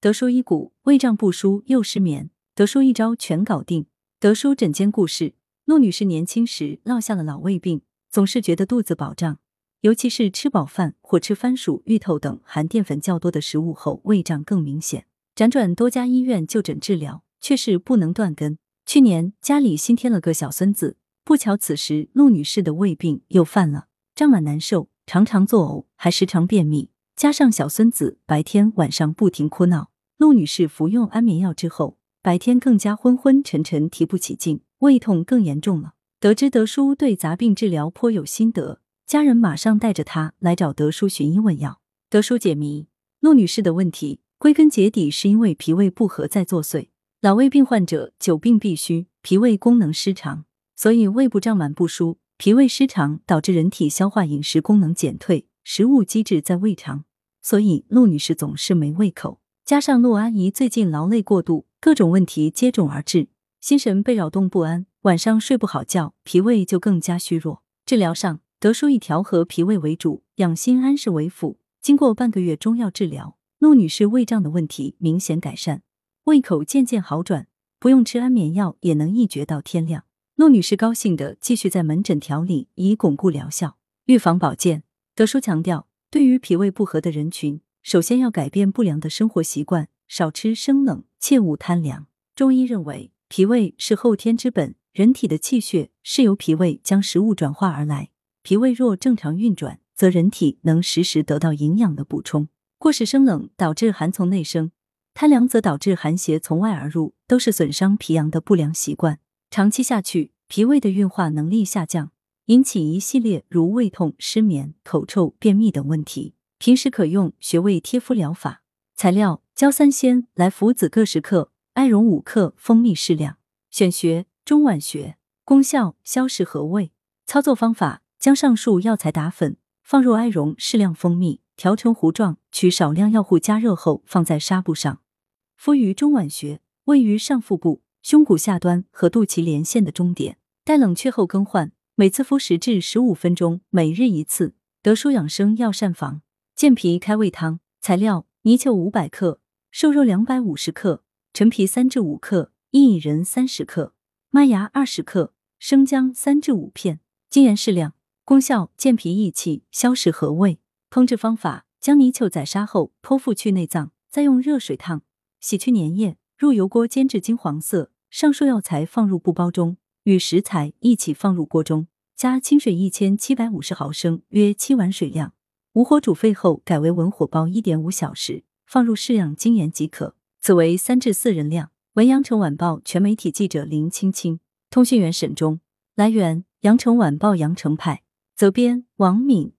德叔一股胃胀不舒又失眠，德叔一招全搞定。德叔诊间故事：陆女士年轻时落下了老胃病，总是觉得肚子饱胀，尤其是吃饱饭或吃番薯、芋头等含淀粉较多的食物后，胃胀更明显。辗转多家医院就诊治疗，却是不能断根。去年家里新添了个小孙子，不巧此时陆女士的胃病又犯了，胀满难受，常常作呕，还时常便秘。加上小孙子白天晚上不停哭闹，陆女士服用安眠药之后，白天更加昏昏沉沉，提不起劲，胃痛更严重了。得知德叔对杂病治疗颇有心得，家人马上带着他来找德叔寻医问药。德叔解谜：陆女士的问题归根结底是因为脾胃不和在作祟。老胃病患者久病必虚，脾胃功能失常，所以胃部胀满不舒。脾胃失常导致人体消化饮食功能减退，食物积滞在胃肠。所以陆女士总是没胃口，加上陆阿姨最近劳累过度，各种问题接踵而至，心神被扰动不安，晚上睡不好觉，脾胃就更加虚弱。治疗上，德叔以调和脾胃为主，养心安神为辅。经过半个月中药治疗，陆女士胃胀的问题明显改善，胃口渐渐好转，不用吃安眠药也能一觉到天亮。陆女士高兴的继续在门诊调理，以巩固疗效。预防保健，德叔强调。对于脾胃不和的人群，首先要改变不良的生活习惯，少吃生冷，切勿贪凉。中医认为，脾胃是后天之本，人体的气血是由脾胃将食物转化而来。脾胃若正常运转，则人体能时时得到营养的补充。过食生冷导致寒从内生，贪凉则导致寒邪从外而入，都是损伤脾阳的不良习惯。长期下去，脾胃的运化能力下降。引起一系列如胃痛、失眠、口臭、便秘等问题。平时可用穴位贴敷疗法。材料：焦三仙、来附子各十克，艾绒五克，蜂蜜适量。选穴：中脘穴。功效：消食和胃。操作方法：将上述药材打粉，放入艾绒，适量蜂蜜，调成糊状，取少量药糊加热后放在纱布上，敷于中脘穴，位于上腹部胸骨下端和肚脐连线的中点，待冷却后更换。每次敷十至十五分钟，每日一次。德舒养生药膳房健脾开胃汤材料：泥鳅五百克，瘦肉两百五十克，陈皮三至五克，薏仁三十克，麦芽二十克，生姜三至五片，精盐适量。功效：健脾益气，消食和胃。烹制方法：将泥鳅宰杀后剖腹去内脏，再用热水烫，洗去粘液，入油锅煎至金黄色。上述药材放入布包中。与食材一起放入锅中，加清水一千七百五十毫升，约七碗水量。无火煮沸后，改为文火煲一点五小时，放入适量精盐即可。此为三至四人量。文阳城晚报全媒体记者林青青，通讯员沈忠。来源：阳城晚报阳城派。责编：王敏。